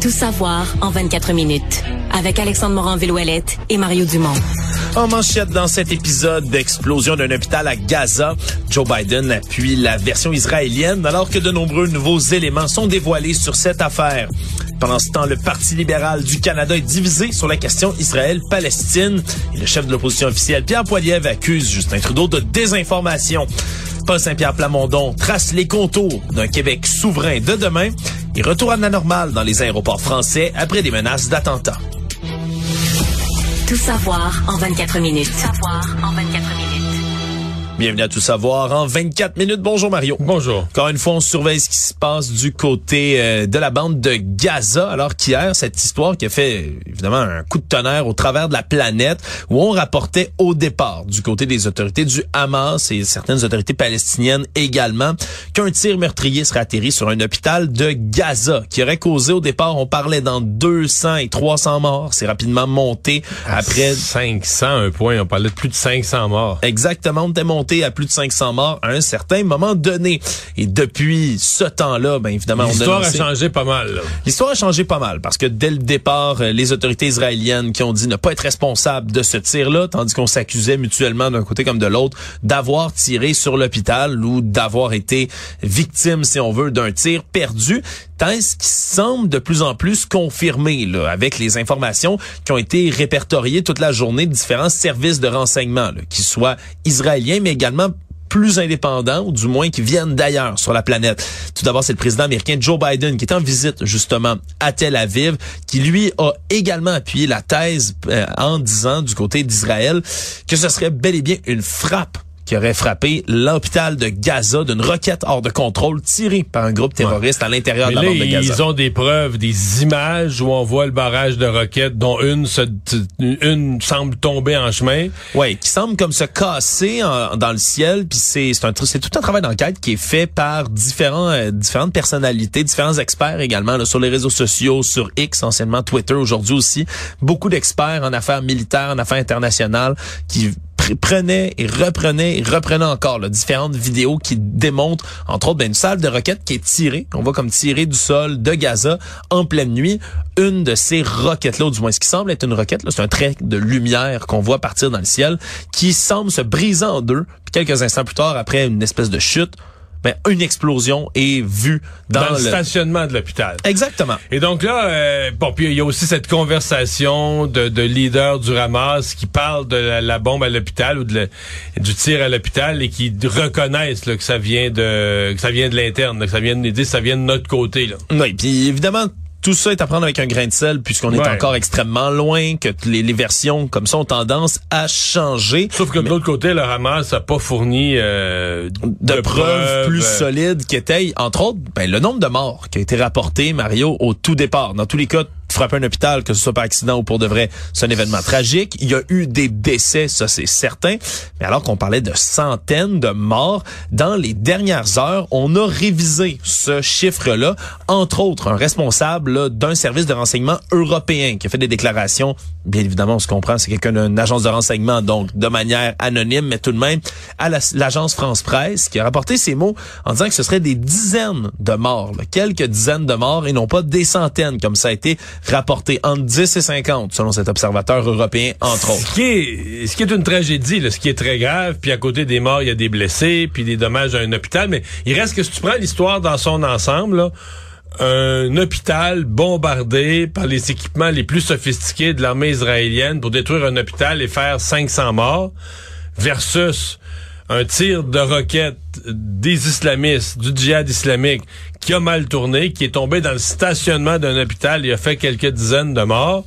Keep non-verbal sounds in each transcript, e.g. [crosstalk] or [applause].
Tout savoir en 24 minutes. Avec Alexandre Morin-Villouellette et Mario Dumont. En manchette dans cet épisode d'explosion d'un hôpital à Gaza, Joe Biden appuie la version israélienne alors que de nombreux nouveaux éléments sont dévoilés sur cette affaire. Pendant ce temps, le Parti libéral du Canada est divisé sur la question Israël-Palestine et le chef de l'opposition officielle, Pierre Poilievre, accuse Justin Trudeau de désinformation. Paul Saint-Pierre Plamondon trace les contours d'un Québec souverain de demain et retour à la normale dans les aéroports français après des menaces d'attentats. Tout savoir en 24 minutes. Tout savoir en 24 minutes. Bienvenue à Tout savoir en 24 minutes. Bonjour Mario. Bonjour. Encore une fois, on surveille ce qui se passe du côté euh, de la bande de Gaza. Alors qu'hier, cette histoire qui a fait évidemment un coup de tonnerre au travers de la planète, où on rapportait au départ du côté des autorités du Hamas et certaines autorités palestiniennes également qu'un tir meurtrier serait atterri sur un hôpital de Gaza qui aurait causé au départ, on parlait dans 200 et 300 morts. C'est rapidement monté après 500 un point. On parlait de plus de 500 morts. Exactement, on était monté à plus de 500 morts à un certain moment donné. Et depuis ce temps-là, ben évidemment, a L'histoire a changé pas mal. L'histoire a changé pas mal parce que dès le départ, euh, les autorités israéliennes qui ont dit ne pas être responsables de ce tir-là, tandis qu'on s'accusait mutuellement d'un côté comme de l'autre d'avoir tiré sur l'hôpital ou d'avoir été victime, si on veut, d'un tir perdu. Thèse qui semble de plus en plus confirmée là, avec les informations qui ont été répertoriées toute la journée de différents services de renseignement, là, qui soient israéliens, mais également plus indépendants, ou du moins qui viennent d'ailleurs sur la planète. Tout d'abord, c'est le président américain Joe Biden qui est en visite justement à Tel Aviv, qui lui a également appuyé la thèse euh, en disant du côté d'Israël que ce serait bel et bien une frappe qui aurait frappé l'hôpital de Gaza d'une roquette hors de contrôle tirée par un groupe terroriste à l'intérieur de la là, bande de Gaza. ils ont des preuves, des images où on voit le barrage de roquettes, dont une se, une semble tomber en chemin. Ouais, qui semble comme se casser en- dans le ciel, puis c'est c'est un c'est tout un travail d'enquête qui est fait par différents euh, différentes personnalités, différents experts également là, sur les réseaux sociaux, sur X anciennement Twitter aujourd'hui aussi, beaucoup d'experts en affaires militaires, en affaires internationales qui pr- prenaient et reprenaient et reprenaient encore là, différentes vidéos qui démontrent entre autres ben, une salle de roquettes qui est tirée, qu'on voit comme tirée du sol de Gaza en pleine nuit. Une de ces roquettes-là, du moins ce qui semble être une roquette, c'est un trait de lumière qu'on voit partir dans le ciel, qui semble se briser en deux. Puis quelques instants plus tard, après une espèce de chute, ben, une explosion est vue dans, Dans, le le... stationnement de l'hôpital. Exactement. Et donc là, euh, bon, puis il y a aussi cette conversation de, de leaders du Hamas qui parlent de la, la bombe à l'hôpital ou de la- du tir à l'hôpital et qui reconnaissent là, que ça vient de que ça vient de l'interne, que ça vient de, que ça vient de notre côté. Là. Oui, puis évidemment, tout ça est à prendre avec un grain de sel puisqu'on est encore extrêmement loin, que les versions comme ça ont tendance à changer. Sauf que de l'autre côté, le Hamas n'a pas fourni euh, de, preuves plus euh, solides qu'étaient, entre autres, ben, le nombre de morts qui a été rapporté, Mario, au tout départ. Dans tous les cas, frapper un hôpital, que ce soit par accident ou pour de vrai, c'est un événement tragique. Il y a eu des décès, ça c'est certain. Mais alors qu'on parlait de centaines de morts, dans les dernières heures, on a révisé ce chiffre-là. Entre autres, un responsable d'un service de renseignement européen qui a fait des déclarations. Bien évidemment, on se comprend, c'est quelqu'un d'une agence de renseignement, donc de manière anonyme, mais tout de même à la- l'agence France Presse, qui a rapporté ces mots en disant que ce serait des dizaines de morts, là, quelques dizaines de morts et non pas des centaines, comme ça a été rapporté entre 10 et 50, selon cet observateur européen, entre autres. Ce qui est, ce qui est une tragédie, là, ce qui est très grave, puis à côté des morts, il y a des blessés, puis des dommages à un hôpital, mais il reste que si tu prends l'histoire dans son ensemble, là, un hôpital bombardé par les équipements les plus sophistiqués de l'armée israélienne pour détruire un hôpital et faire 500 morts, versus un tir de roquette des islamistes, du djihad islamique, qui a mal tourné, qui est tombé dans le stationnement d'un hôpital et a fait quelques dizaines de morts.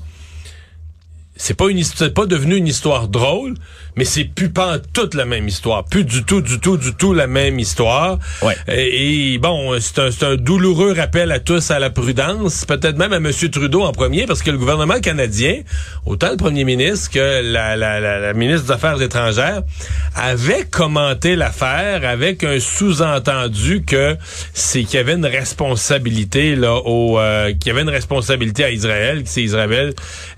C'est pas une pas devenu une histoire drôle, mais c'est plus pas toute la même histoire. Plus du tout, du tout, du tout la même histoire. Ouais. Et, et bon, c'est un, un douloureux rappel à tous à la prudence, peut-être même à M. Trudeau en premier, parce que le gouvernement canadien, autant le premier ministre que la, la, la, la ministre des Affaires étrangères, avait commenté l'affaire avec un sous-entendu que c'est qu'il y avait une responsabilité là au euh, qu'il y avait une responsabilité à Israël, que c'est Israël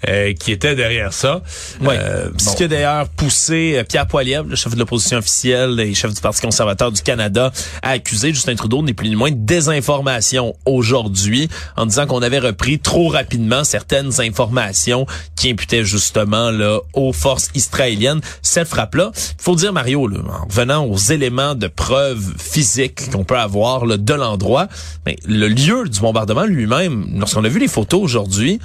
euh, qui était derrière ça. Ouais. Euh, Ce qui a d'ailleurs poussé euh, Pierre Poilievre, le chef de l'opposition officielle et chef du Parti conservateur du Canada, à accuser Justin Trudeau, n'est plus ni moins de désinformation aujourd'hui, en disant qu'on avait repris trop rapidement certaines informations qui imputaient justement là aux forces israéliennes. Cette frappe-là, il faut dire Mario, en revenant aux éléments de preuve physique qu'on peut avoir là, de l'endroit, mais le lieu du bombardement lui-même, lorsqu'on a vu les photos aujourd'hui,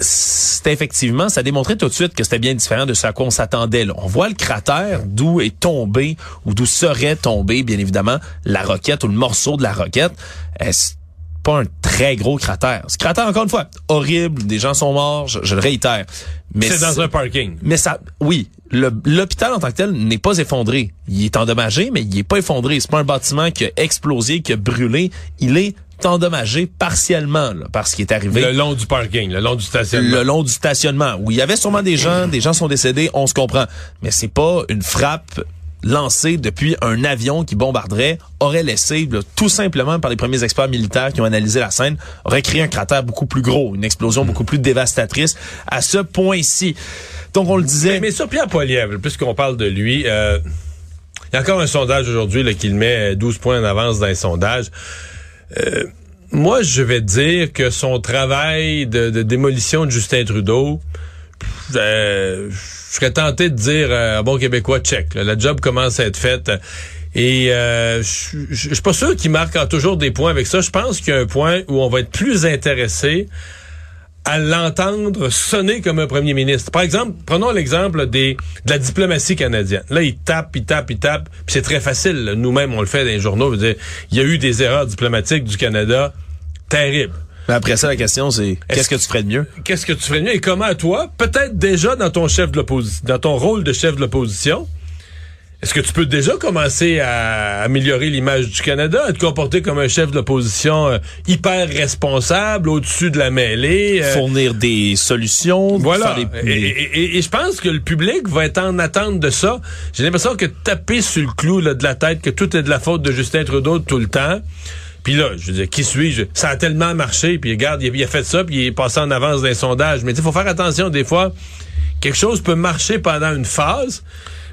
c'était effectivement, ça démontrait tout de suite que c'était bien différent de ce à quoi on s'attendait. On voit le cratère d'où est tombé ou d'où serait tombé, bien évidemment, la roquette ou le morceau de la roquette. C'est pas un très gros cratère? Ce cratère, encore une fois, horrible, des gens sont morts, je, je le réitère. Mais c'est dans un parking. mais ça, oui, l'hôpital en tant que tel n'est pas effondré. Il est endommagé, mais il est pas effondré. C'est pas un bâtiment qui a explosé, qui a brûlé. Il est endommagé partiellement, là, parce qu'il est arrivé Le long du parking, le long du stationnement. le long du stationnement où il y avait sûrement des gens, des gens sont décédés, on se comprend. Mais c'est pas une frappe lancée depuis un avion qui bombarderait, aurait laissé, là, tout simplement par les premiers experts militaires qui ont analysé la scène, aurait créé un cratère beaucoup plus gros, une explosion beaucoup plus dévastatrice à ce point-ci. Donc on le disait. Mais sur Pierre Poilievre, puisqu'on parle de lui, euh, il y a encore un sondage aujourd'hui qui le met 12 points en avance dans les sondages. Euh, moi, je vais dire que son travail de, démolition de Justin Trudeau, euh, je serais tenté de dire euh, bon québécois check. là. la job commence à être faite. Et euh, je suis pas sûr qu'il marque toujours des points avec ça. Je pense qu'il y a un point où on va être plus intéressé à l'entendre sonner comme un premier ministre. Par exemple, prenons l'exemple des de la diplomatie canadienne. Là, il tape, il tape, il tape, puis c'est très facile. Nous-mêmes, on le fait dans les journaux. Je veux dire, il y a eu des erreurs diplomatiques du Canada terribles. Mais après ça, la question c'est qu'est-ce que tu ferais de mieux? Qu'est-ce que tu ferais de mieux? Et comment toi, peut-être déjà dans ton chef de l'opposition, dans ton rôle de chef de l'opposition, est-ce que tu peux déjà commencer à améliorer l'image du Canada, à te comporter comme un chef de l'opposition euh, hyper responsable, au-dessus de la mêlée? euh, Fournir des solutions, voilà. des- Et, et- et- et je pense que le public va être en attente de ça. J'ai l'impression que taper sur le clou là, de la tête que tout est de la faute de Justin Trudeau tout le temps. Puis là, je veux dire, qui suis-je? Ça a tellement marché, puis regarde, il a, il a fait ça, puis il est passé en avance d'un sondage. Mais il faut faire attention, des fois, quelque chose peut marcher pendant une phase,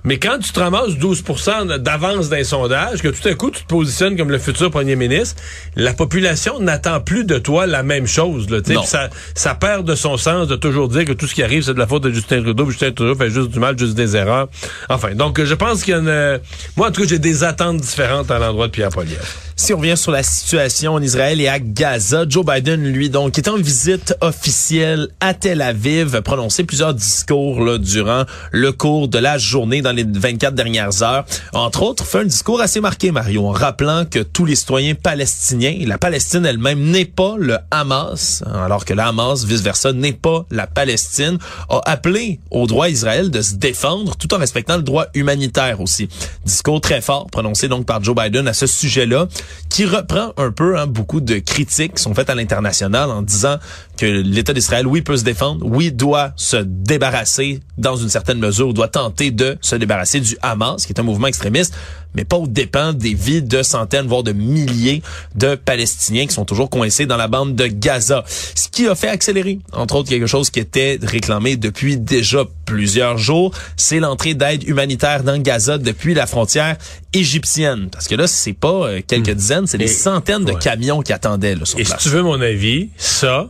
mais quand tu te ramasses 12% d'avance d'un sondage, que tout à coup tu te positionnes comme le futur premier ministre, la population n'attend plus de toi la même chose. Là. Non. Ça, ça perd de son sens de toujours dire que tout ce qui arrive, c'est de la faute de Justin Trudeau, Justin Trudeau fait juste du mal, juste des erreurs. Enfin, donc je pense qu'il y a une... Moi, en tout cas, j'ai des attentes différentes à l'endroit de Pierre Poilievre. Si on revient sur la situation en Israël et à Gaza, Joe Biden, lui, donc, est en visite officielle à Tel Aviv, a prononcé plusieurs discours durant le cours de la journée dans les 24 dernières heures. Entre autres, fait un discours assez marqué, Mario, en rappelant que tous les citoyens palestiniens, la Palestine elle-même n'est pas le Hamas, hein, alors que le Hamas, vice-versa, n'est pas la Palestine, a appelé au droit Israël de se défendre tout en respectant le droit humanitaire aussi. Discours très fort prononcé donc par Joe Biden à ce sujet-là, qui reprend un peu hein, beaucoup de critiques qui sont faites à l'international en disant que l'État d'Israël, oui, peut se défendre, oui, doit se débarrasser dans une certaine mesure, doit tenter de se débarrasser du Hamas, qui est un mouvement extrémiste, mais pas au dépens des vies de centaines, voire de milliers de Palestiniens qui sont toujours coincés dans la bande de Gaza. Ce qui a fait accélérer, entre autres, quelque chose qui était réclamé depuis déjà plusieurs jours, c'est l'entrée d'aide humanitaire dans Gaza depuis la frontière égyptienne. Parce que là, c'est pas euh, quelques dizaines, c'est des centaines de ouais. camions qui attendaient là, sur Et si tu veux mon avis, ça,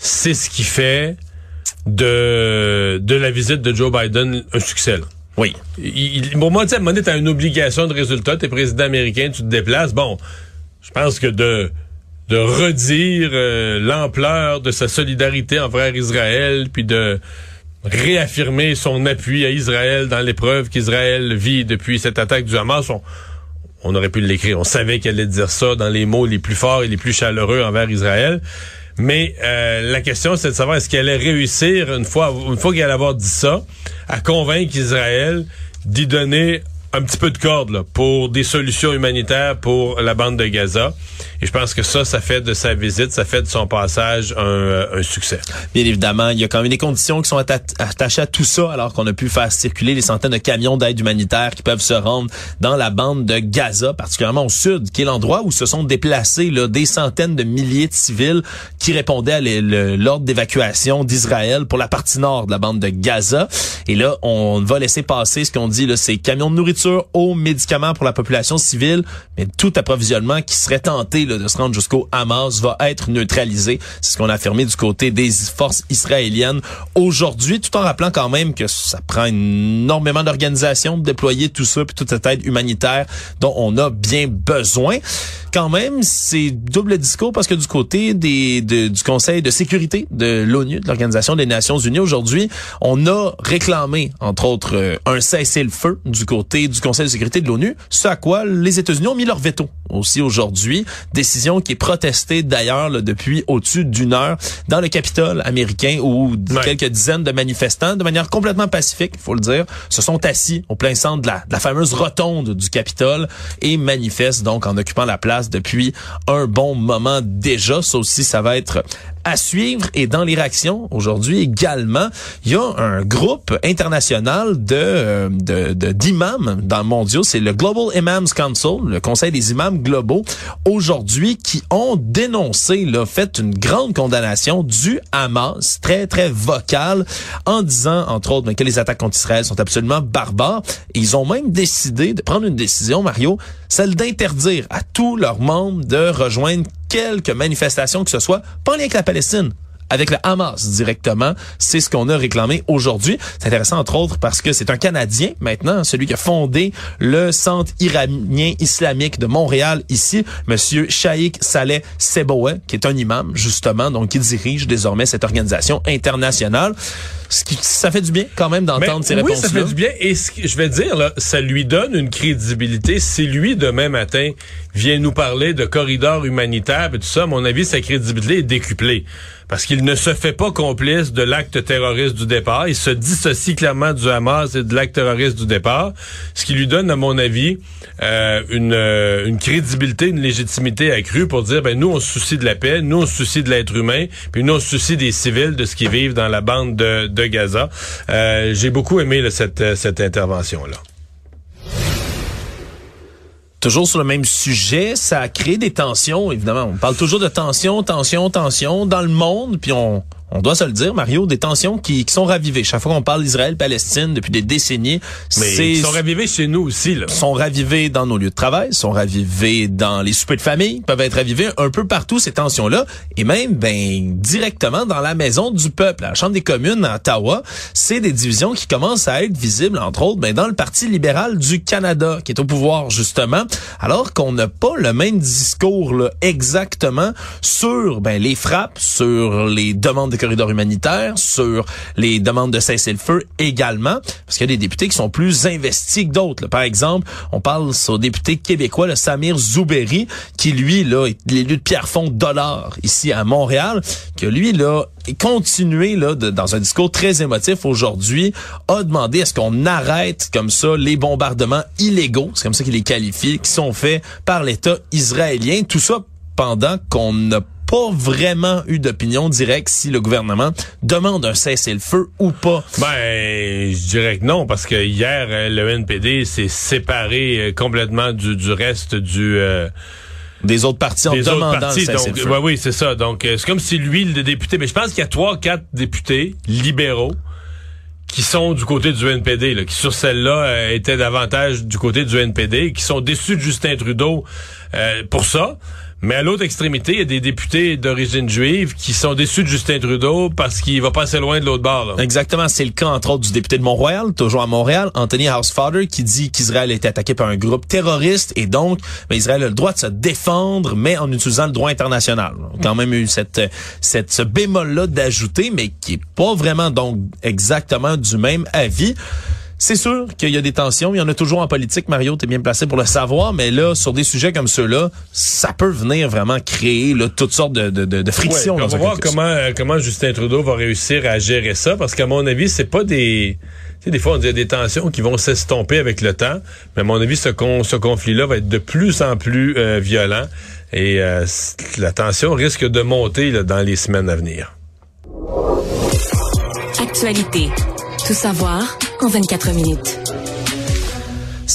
c'est ce qui fait de, de la visite de Joe Biden un succès. là. Oui. Il, il- pour moi, tu sais, t'as une obligation de résultat. T'es président américain, tu te déplaces. Bon, je pense que de de redire euh, l'ampleur de sa solidarité envers Israël, puis de réaffirmer son appui à Israël dans l'épreuve qu'Israël vit depuis cette attaque du Hamas, on, on aurait pu l'écrire. On savait qu'elle allait dire ça dans les mots les plus forts et les plus chaleureux envers Israël. Mais euh, la question, c'est de savoir est-ce qu'elle allait réussir, une fois, une fois qu'elle allait avoir dit ça, à convaincre Israël d'y donner un petit peu de corde là, pour des solutions humanitaires pour la bande de Gaza? Et je pense que ça, ça fait de sa visite, ça fait de son passage un, euh, un succès. Bien évidemment, il y a quand même des conditions qui sont attachées à tout ça, alors qu'on a pu faire circuler les centaines de camions d'aide humanitaire qui peuvent se rendre dans la bande de Gaza, particulièrement au sud, qui est l'endroit où se sont déplacés là, des centaines de milliers de civils qui répondaient à l'ordre d'évacuation d'Israël pour la partie nord de la bande de Gaza. Et là, on va laisser passer ce qu'on dit, là, ces camions de nourriture, aux médicaments pour la population civile, mais tout approvisionnement qui serait tenté de se rendre jusqu'au Hamas va être neutralisé. C'est ce qu'on a affirmé du côté des forces israéliennes aujourd'hui, tout en rappelant quand même que ça prend énormément d'organisation de déployer tout ça, puis toute cette aide humanitaire dont on a bien besoin quand même, c'est double discours parce que du côté des, du Conseil de sécurité de l'ONU, de l'Organisation des Nations Unies, aujourd'hui, on a réclamé, entre autres, euh, un cessez-le-feu du côté du Conseil de sécurité de l'ONU, ce à quoi les États-Unis ont mis leur veto aussi aujourd'hui. Décision qui est protestée d'ailleurs depuis au-dessus d'une heure dans le Capitole américain où quelques dizaines de manifestants, de manière complètement pacifique, il faut le dire, se sont assis au plein centre de la, de la fameuse rotonde du Capitole et manifestent donc en occupant la place depuis un bon moment déjà. Ça aussi, ça va être à suivre. Et dans les réactions aujourd'hui également, il y a un groupe international de euh, d'imams dans le mondial, c'est le Global Imams Council, le Conseil des imams globaux, aujourd'hui qui ont dénoncé, là, fait une grande condamnation du Hamas, très très vocale, en disant entre autres ben, que les attaques contre Israël sont absolument barbares. Et ils ont même décidé de prendre une décision, Mario, celle d'interdire à tous leurs membres de rejoindre quelques manifestations que ce soit, pas en lien avec la Palestine, avec le Hamas directement. C'est ce qu'on a réclamé aujourd'hui. C'est intéressant entre autres parce que c'est un Canadien maintenant, celui qui a fondé le Centre iranien islamique de Montréal ici, monsieur Shaikh Saleh Seboué, qui est un imam justement, donc qui dirige désormais cette organisation internationale. Ce qui, ça fait du bien quand même d'entendre ces réponses-là. Oui, ça fait du bien. Et ce que je vais dire, là, ça lui donne une crédibilité. Si lui, demain matin, vient nous parler de corridors humanitaires et tout ça, à mon avis, sa crédibilité est décuplée. Parce qu'il ne se fait pas complice de l'acte terroriste du départ. Il se dissocie clairement du Hamas et de l'acte terroriste du départ. Ce qui lui donne, à mon avis, euh, une, euh, une crédibilité, une légitimité accrue pour dire, ben nous, on se soucie de la paix, nous, on se soucie de l'être humain, puis nous, on se soucie des civils, de ce qu'ils vivent dans la bande de, de Gaza. Euh, J'ai beaucoup aimé cette, cette intervention-là. Toujours sur le même sujet, ça a créé des tensions, évidemment. On parle toujours de tensions, tensions, tensions dans le monde, puis on, on doit se le dire, Mario, des tensions qui, qui sont ravivées. Chaque fois qu'on parle d'Israël-Palestine depuis des décennies, ils sont ravivées chez nous aussi. Là. Sont ravivées dans nos lieux de travail, sont ravivées dans les soupers de famille, peuvent être ravivées un peu partout ces tensions-là, et même ben directement dans la maison du peuple, la Chambre des communes à Ottawa. C'est des divisions qui commencent à être visibles, entre autres, ben dans le Parti libéral du Canada, qui est au pouvoir justement, alors qu'on n'a pas le même discours là, exactement sur ben les frappes, sur les demandes de corridors humanitaires, sur les demandes de cessez-le-feu également, parce qu'il y a des députés qui sont plus investis que d'autres. Par exemple, on parle au député québécois, le Samir Zouberi, qui lui, là, est l'élu de Pierrefonds Dollar ici à Montréal, que lui, là, continué là dans un discours très émotif aujourd'hui a demandé à ce qu'on arrête comme ça les bombardements illégaux, c'est comme ça qu'il les qualifie, qui sont faits par l'État israélien. Tout ça pendant qu'on n'a pas vraiment eu d'opinion directe si le gouvernement demande un cessez-le-feu ou pas. Ben, je dirais que non, parce que hier, euh, le NPD s'est séparé euh, complètement du, du reste du... Euh, des autres partis en demandant partis, donc, ouais, oui, c'est ça. Donc, c'est comme si lui, le député, mais je pense qu'il y a trois, quatre députés libéraux qui sont du côté du NPD, là, qui sur celle-là étaient davantage du côté du NPD, qui sont déçus de Justin Trudeau pour ça. Mais à l'autre extrémité, il y a des députés d'origine juive qui sont déçus de Justin Trudeau parce qu'il va pas assez loin de l'autre bord. Exactement, c'est le cas entre autres du député de Montréal, toujours à Montréal, Anthony Housefather, qui dit qu'Israël a été attaqué par un groupe terroriste et donc ben, Israël a le droit de se défendre, mais en utilisant le droit international. On a quand même eu cette, cette ce bémol-là d'ajouter, mais qui est pas vraiment donc exactement du même avis C'est sûr qu'il y a des tensions. Il y en a toujours en politique. Mario, t'es bien placé pour le savoir. Mais là, sur des sujets comme ceux-là, ça peut venir vraiment créer là, toutes sortes de, de, de, de frictions. Ouais, on va voir comment, euh, comment Justin Trudeau va réussir à gérer ça, parce qu'à mon avis, c'est pas des... Tu sais, des fois, on dit des tensions qui vont s'estomper avec le temps, mais à mon avis, ce, con- ce conflit-là va être de plus en plus euh, violent, et euh, la tension risque de monter là, dans les semaines à venir. Actualité. Tout savoir en 24 minutes.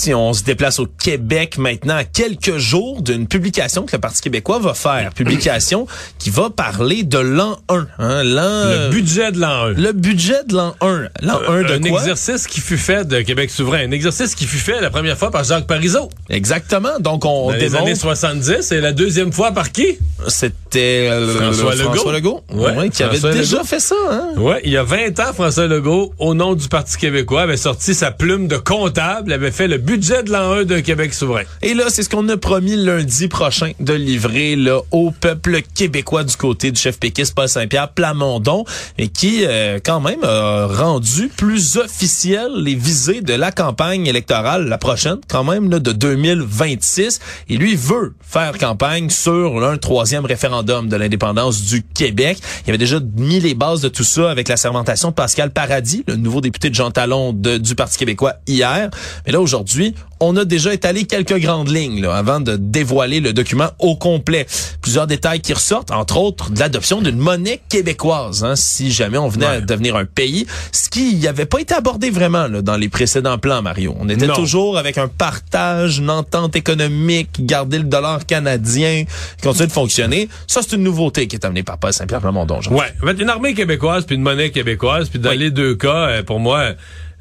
Si on se déplace au Québec maintenant, à quelques jours d'une publication que le Parti québécois va faire, [clears throat] publication qui va parler de l'an 1. Hein, l'an, Le budget de l'an 1. le budget de l'an 1. L'an 1 de un quoi? exercice qui fut fait de Québec souverain. Un exercice qui fut fait la première fois par Jacques Parizeau. Exactement. Donc, on Dans les années 70 et la deuxième fois par qui? C'était euh, François le- Legault. François Legault. Ouais, Ouais, qui avait déjà Legault. fait ça. Hein? Ouais, il y a 20 ans, François Legault, au nom du Parti québécois, avait sorti sa plume de comptable, avait fait le budget de l'an 1 de Québec souverain. Et là, c'est ce qu'on a promis lundi prochain de livrer là, au peuple québécois du côté du chef péquiste Paul Saint-Pierre Plamondon, et qui, euh, quand même, a rendu plus officiel les visées de la campagne électorale, la prochaine, quand même, là, de 2026. Et lui veut faire campagne sur un troisième référendum de l'indépendance du Québec. Il avait déjà mis les bases de tout ça avec la sermentation de Pascal Paradis, le nouveau député de Jean Talon de- du Parti québécois hier. Mais là, aujourd'hui, on a déjà étalé quelques grandes lignes là, avant de dévoiler le document au complet. Plusieurs détails qui ressortent, entre autres de l'adoption d'une monnaie québécoise, hein, si jamais on venait à devenir un pays, ce qui n'avait pas été abordé vraiment là, dans les précédents plans, Mario. On était Non. toujours avec un partage, une entente économique, garder le dollar canadien, qui continue de fonctionner. Ça, c'est une nouveauté qui est amenée par Paul Saint-Pierre Plamondon. Ouais, une armée québécoise puis une monnaie québécoise, puis dans Oui. les deux cas, euh, pour moi,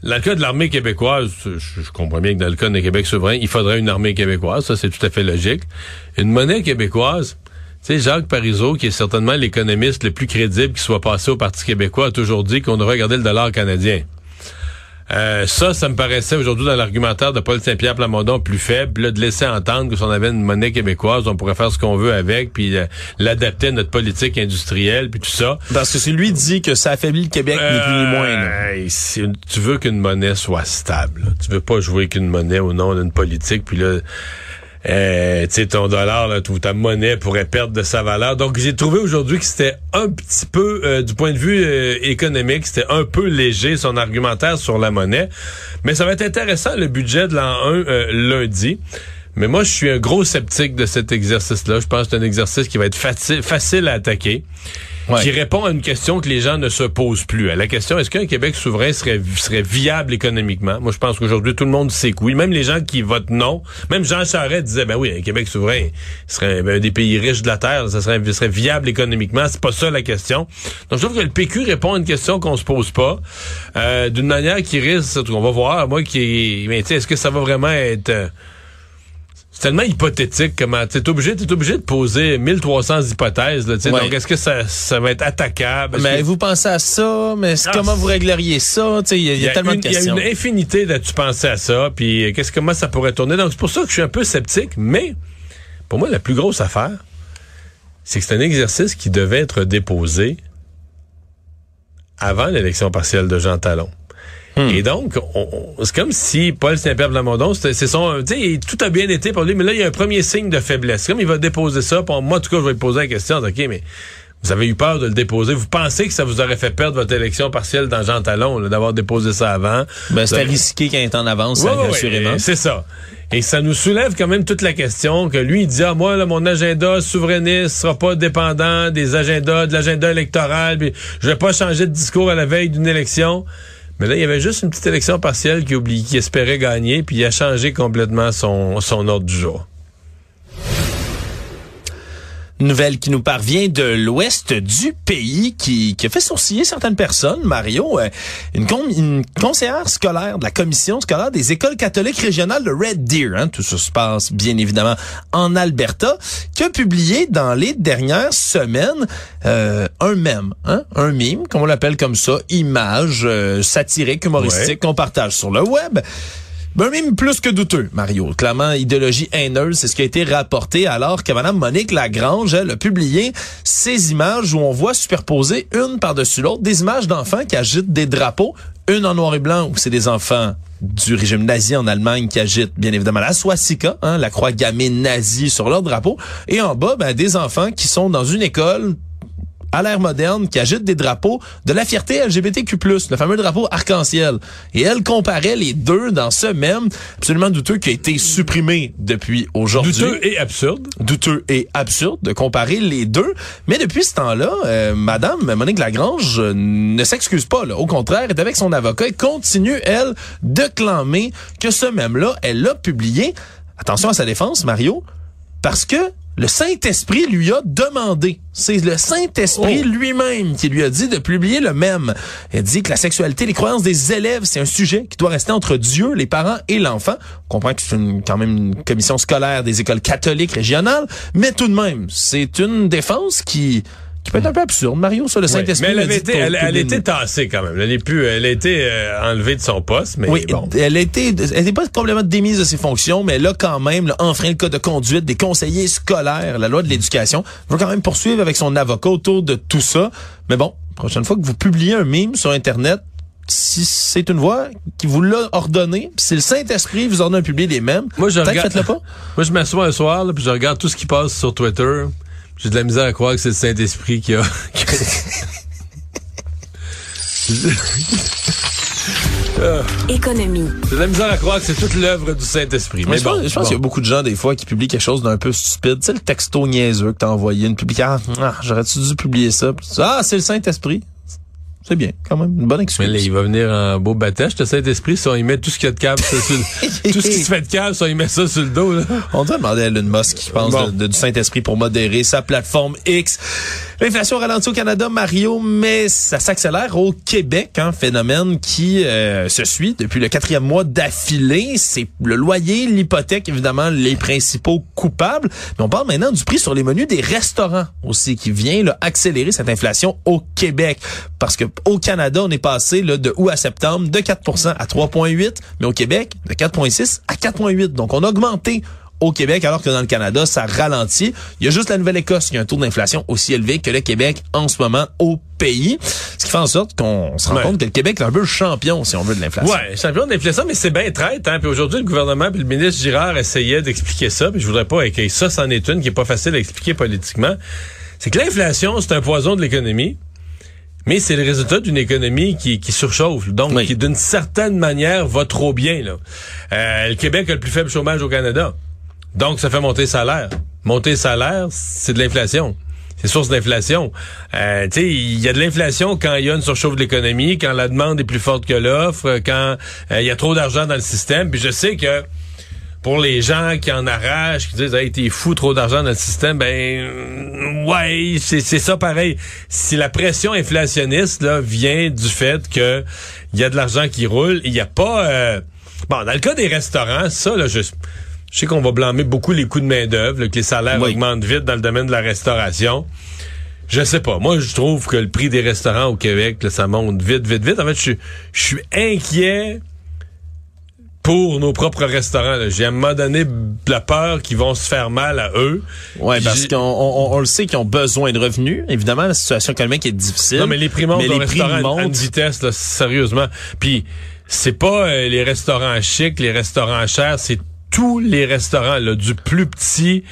dans le cas de l'armée québécoise, je, comprends bien que dans le cas de Québec souverain, il faudrait une armée québécoise, ça c'est tout à fait logique. Une monnaie québécoise, tu sais, Jacques Parizeau, qui est certainement l'économiste le plus crédible qui soit passé au Parti québécois, a toujours dit qu'on devrait regarder le dollar canadien. Euh, ça, ça me paraissait aujourd'hui dans l'argumentaire de Paul Saint-Pierre Plamondon plus faible, là, de laisser entendre que si on avait une monnaie québécoise, on pourrait faire ce qu'on veut avec, puis euh, l'adapter à notre politique industrielle, puis tout ça. Parce que c'est lui dit que ça affaiblit le Québec, ni plus ni moins. Euh, si- tu veux qu'une monnaie soit stable. là. Tu veux pas jouer qu'une monnaie au nom d'une politique, puis là, euh, ton dollar là, ta monnaie pourrait perdre de sa valeur. Donc, j'ai trouvé aujourd'hui que c'était un petit peu, euh, du point de vue euh, économique, c'était un peu léger son argumentaire sur la monnaie. Mais ça va être intéressant, le budget de l'an 1 euh, lundi. Mais moi, je suis un gros sceptique de cet exercice-là. Je pense que c'est un exercice qui va être facile à attaquer Qui répond à une question que les gens ne se posent plus. À la question, est-ce qu'un Québec souverain serait, serait viable économiquement? Moi, je pense qu'aujourd'hui, tout le monde sait que oui. Même les gens qui votent non, même Jean Charest disait, ben oui, un Québec souverain serait ben, un des pays riches de la Terre, ça serait, serait viable économiquement. C'est pas ça la question. Donc, je trouve que le PQ répond à une question qu'on se pose pas, euh, d'une manière qui risque, on va voir, moi, qui, mais sais, est-ce que ça va vraiment être... c'est tellement hypothétique comment t'es obligé t'es obligé de poser 1300 hypothèses là, tu. Ouais. donc est-ce que ça, ça va être attaquable? Mais que- vous pensez à ça, mais Ah, comment vous régleriez ça? Tu Il y, y a tellement une, de il y a questions. une infinité de tu pensais à ça puis euh, qu'est-ce comment ça pourrait tourner? Donc c'est pour ça que je suis un peu sceptique mais pour moi la plus grosse affaire c'est que c'est un exercice qui devait être déposé avant l'élection partielle de Jean Talon Hmm. Et donc, on- on- c'est comme si Paul Saint-Pierre Plamondon, c'était- c'est son, tu tout a bien été pour lui, mais là, il y a un premier signe de faiblesse. Comme il va déposer ça, pour moi, en tout cas, je vais lui poser la question, ok, mais vous avez eu peur de le déposer. Vous pensez que ça vous aurait fait perdre votre élection partielle dans Jean Talon, d'avoir déposé ça avant? Ben, c'était risqué qu'il y ait un temps d'avance, Ouais, ouais, ouais, assurément. c'est ça. Et ça nous soulève quand même toute la question que lui, il dit, ah, moi, là, mon agenda souverainiste sera pas dépendant des agendas, de l'agenda électoral, puis je vais pas changer de discours à la veille d'une élection. Mais là, il y avait juste une petite élection partielle qui espérait gagner, puis il a changé complètement son ordre du jour. Nouvelle qui nous parvient de l'ouest du pays qui, qui a fait sourciller certaines personnes. Mario, euh, une, con- une conseillère scolaire de la commission scolaire des écoles catholiques régionales de Red Deer, hein, tout ça se passe bien évidemment en Alberta, qui a publié dans les dernières semaines euh, un mème, hein, un mime, comme on l'appelle comme ça, image euh, satirique, humoristique Ouais. qu'on partage sur le web. Ben, même plus que douteux, Mario. Clairement, idéologie haineuse, c'est ce qui a été rapporté alors que Mme Monique Lagrange, elle, a publié ces images où on voit superposer une par-dessus l'autre des images d'enfants qui agitent des drapeaux, une en noir et blanc où c'est des enfants du régime nazi en Allemagne qui agite bien évidemment la swastika, hein, la croix gammée nazie sur leur drapeau. Et en bas, ben, des enfants qui sont dans une école à l'ère moderne qui agite des drapeaux de la fierté LGBTQ+, le fameux drapeau arc-en-ciel. Et elle comparait les deux dans ce même absolument douteux qui a été supprimé depuis aujourd'hui. Douteux et absurde. Douteux et absurde de comparer les deux. Mais depuis ce temps-là, euh, Madame Monique Lagrange euh, ne s'excuse pas. Là. Au contraire, est avec son avocat et continue, elle, de clamer que ce même-là, elle l'a publié. Attention à sa défense, Mario, parce que le Saint-Esprit lui a demandé. C'est le Saint-Esprit Oh. lui-même qui lui a dit de publier le même. Il dit que la sexualité, les croyances des élèves, c'est un sujet qui doit rester entre Dieu, les parents et l'enfant. On comprend que c'est une- quand même une commission scolaire des écoles catholiques régionales, mais tout de même, c'est une défense qui qui peut être un peu absurde, Mario, sur le Oui, Saint-Esprit. mais elle avait été, elle, elle était tassée quand même. Elle est plus, elle a été euh, enlevée de son poste, mais Oui, bon. elle était, elle était pas complètement démise de ses fonctions, mais elle a quand même là, enfreint le code de conduite des conseillers scolaires, la loi de l'éducation. Elle va quand même poursuivre avec son avocat autour de tout ça. Mais bon, prochaine fois que vous publiez un mime sur Internet, si c'est une voix qui vous l'a ordonné, puis si le Saint-Esprit vous ordonne de publier les mêmes, Moi, je regarde- faites-le pas. [laughs] Moi, je m'assois un soir, là, puis je regarde tout ce qui passe sur Twitter. J'ai de la misère à croire que c'est le Saint-Esprit qui a... [laughs] [laughs] Économie. J'ai de la misère à croire que c'est toute l'œuvre du Saint-Esprit. Mais Mais je bon, pense, je pense bon. qu'il y a beaucoup de gens, des fois, qui publient quelque chose d'un peu stupide. Tu sais, le texto niaiseux que t'as envoyé, une publication. Ah, j'aurais-tu dû publier ça? Ah, c'est le Saint-Esprit. C'est bien, quand même, une bonne excuse. Mais là, il va venir en beau batèche, le Saint-Esprit, si on y met tout ce qu'il y a de câble, ça, sur le- [laughs] tout ce qui se fait de câble, si on y met ça sur le dos, là. On doit demander à Elon Musk qui pense Bon. de- de- du Saint-Esprit pour modérer sa plateforme X. L'inflation ralentit au Canada, Mario, mais ça s'accélère au Québec, un phénomène qui euh, se suit depuis le quatrième mois d'affilée. C'est le loyer, l'hypothèque, évidemment, les principaux coupables. Mais on parle maintenant du prix sur les menus des restaurants aussi, qui vient là, accélérer cette inflation au Québec. Parce que au Canada, on est passé là, de août à septembre de 4 à 3,8, mais au Québec, de 4,6 à 4,8. Donc, on a augmenté au Québec, alors que dans le Canada, ça ralentit. Il y a juste la Nouvelle-Écosse qui a un taux d'inflation aussi élevé que le Québec en ce moment au pays. Ce qui fait en sorte qu'on se rend Ouais. compte que le Québec est un peu le champion, si on veut, de l'inflation. Ouais, champion de l'inflation, mais c'est bien traite. Hein? Puis aujourd'hui, le gouvernement puis le ministre Girard essayaient d'expliquer ça. Puis je voudrais pas que ça, c'en est une qui est pas facile à expliquer politiquement. C'est que l'inflation, c'est un poison de l'économie. Mais c'est le résultat d'une économie qui, qui surchauffe, donc Oui. qui d'une certaine manière va trop bien. Là. Euh, le Québec a le plus faible chômage au Canada, donc ça fait monter les salaires. Monter les salaires, c'est de l'inflation. C'est source d'inflation. Euh, tu sais, il y a de l'inflation quand il y a une surchauffe de l'économie, quand la demande est plus forte que l'offre, quand euh, il y a trop d'argent dans le système. Puis je sais que pour les gens qui en arrachent, qui disent hey t'es fou trop d'argent dans le système, ben ouais c'est c'est ça pareil. Si la pression inflationniste là vient du fait que il y a de l'argent qui roule, il y a pas euh, bon dans le cas des restaurants ça là je je sais qu'on va blâmer beaucoup les coûts de main d'œuvre, que les salaires Oui. augmentent vite dans le domaine de la restauration. Je sais pas. Moi, je trouve que le prix des restaurants au Québec, là, ça monte vite, vite, vite. En fait, je je suis inquiet pour nos propres restaurants. J'ai à un moment donné la peur qu'ils vont se faire mal à eux. Ouais, Puis parce qu'on on, on le sait qu'ils ont besoin de revenus. Évidemment, la situation économique est difficile. Non, mais les prix montent mais les prix restaurant à- à une montent. vitesse, là, sérieusement. Puis c'est pas euh, les restaurants chics, les restaurants chers, c'est tous les restaurants, là, du plus petit.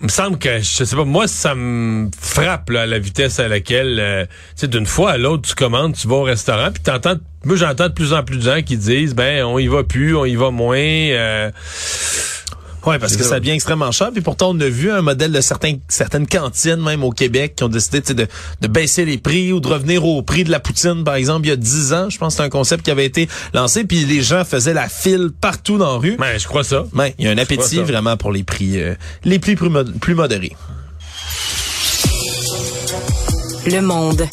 Me semble que, je sais pas, moi, ça me frappe là, à la vitesse à laquelle, euh, tu sais, d'une fois à l'autre, tu commandes, tu vas au restaurant, puis t'entends, moi, j'entends de plus en plus de gens qui disent, ben, on y va plus, on y va moins. euh, Ouais, parce que ça devient extrêmement cher. Puis pourtant, on a vu un modèle de certains, certaines cantines, même au Québec, qui ont décidé tu sais, de, de baisser les prix ou de revenir au prix de la poutine, par exemple, il y a 10 ans. Je pense que c'est un concept qui avait été lancé. Puis les gens faisaient la file partout dans la rue. ben, je crois ça. Ouais, il y a un appétit vraiment pour les prix, euh, les prix plus, mod- plus modérés. Le monde.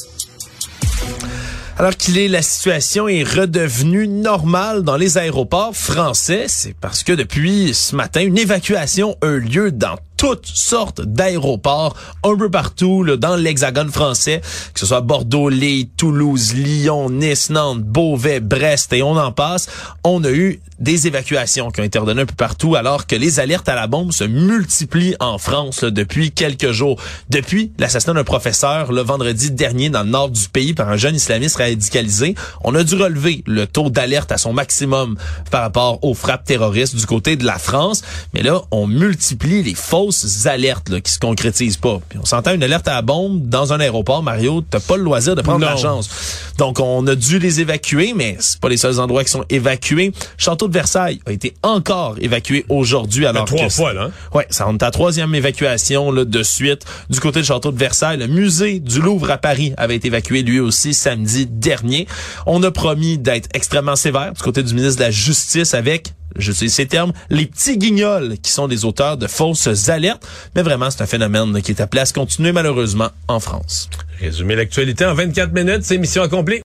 Alors qu'il est, la situation est redevenue normale dans les aéroports français. C'est parce que depuis ce matin, une évacuation a eu lieu dans toutes sortes d'aéroports un peu partout là, dans l'hexagone français, que ce soit Bordeaux, Lille, Toulouse, Lyon, Nice, Nantes, Beauvais, Brest et on en passe. On a eu des évacuations qui ont été ordonnées un peu partout alors que les alertes à la bombe se multiplient en France là, depuis quelques jours. Depuis l'assassinat d'un professeur le vendredi dernier dans le nord du pays par un jeune islamiste radicalisé, on a dû relever le taux d'alerte à son maximum par rapport aux frappes terroristes du côté de la France. Mais là, on multiplie les fausses alertes là, qui se concrétisent pas. Puis on s'entend une alerte à la bombe dans un aéroport, Mario, t'as pas le loisir de prendre la chance. Donc on a dû les évacuer, mais c'est pas les seuls endroits qui sont évacués. Château de Versailles a été encore évacué aujourd'hui alors trois que fois là. Hein? Ouais, ça on est à troisième évacuation là, de suite du côté du château de Versailles. Le musée du Louvre à Paris avait été évacué lui aussi samedi dernier. On a promis d'être extrêmement sévère du côté du ministre de la Justice avec je sais ces termes, les petits guignols qui sont des auteurs de fausses alertes. Mais vraiment, c'est un phénomène qui est à se continuer malheureusement en France. Résumer l'actualité en 24 minutes, c'est mission accomplie.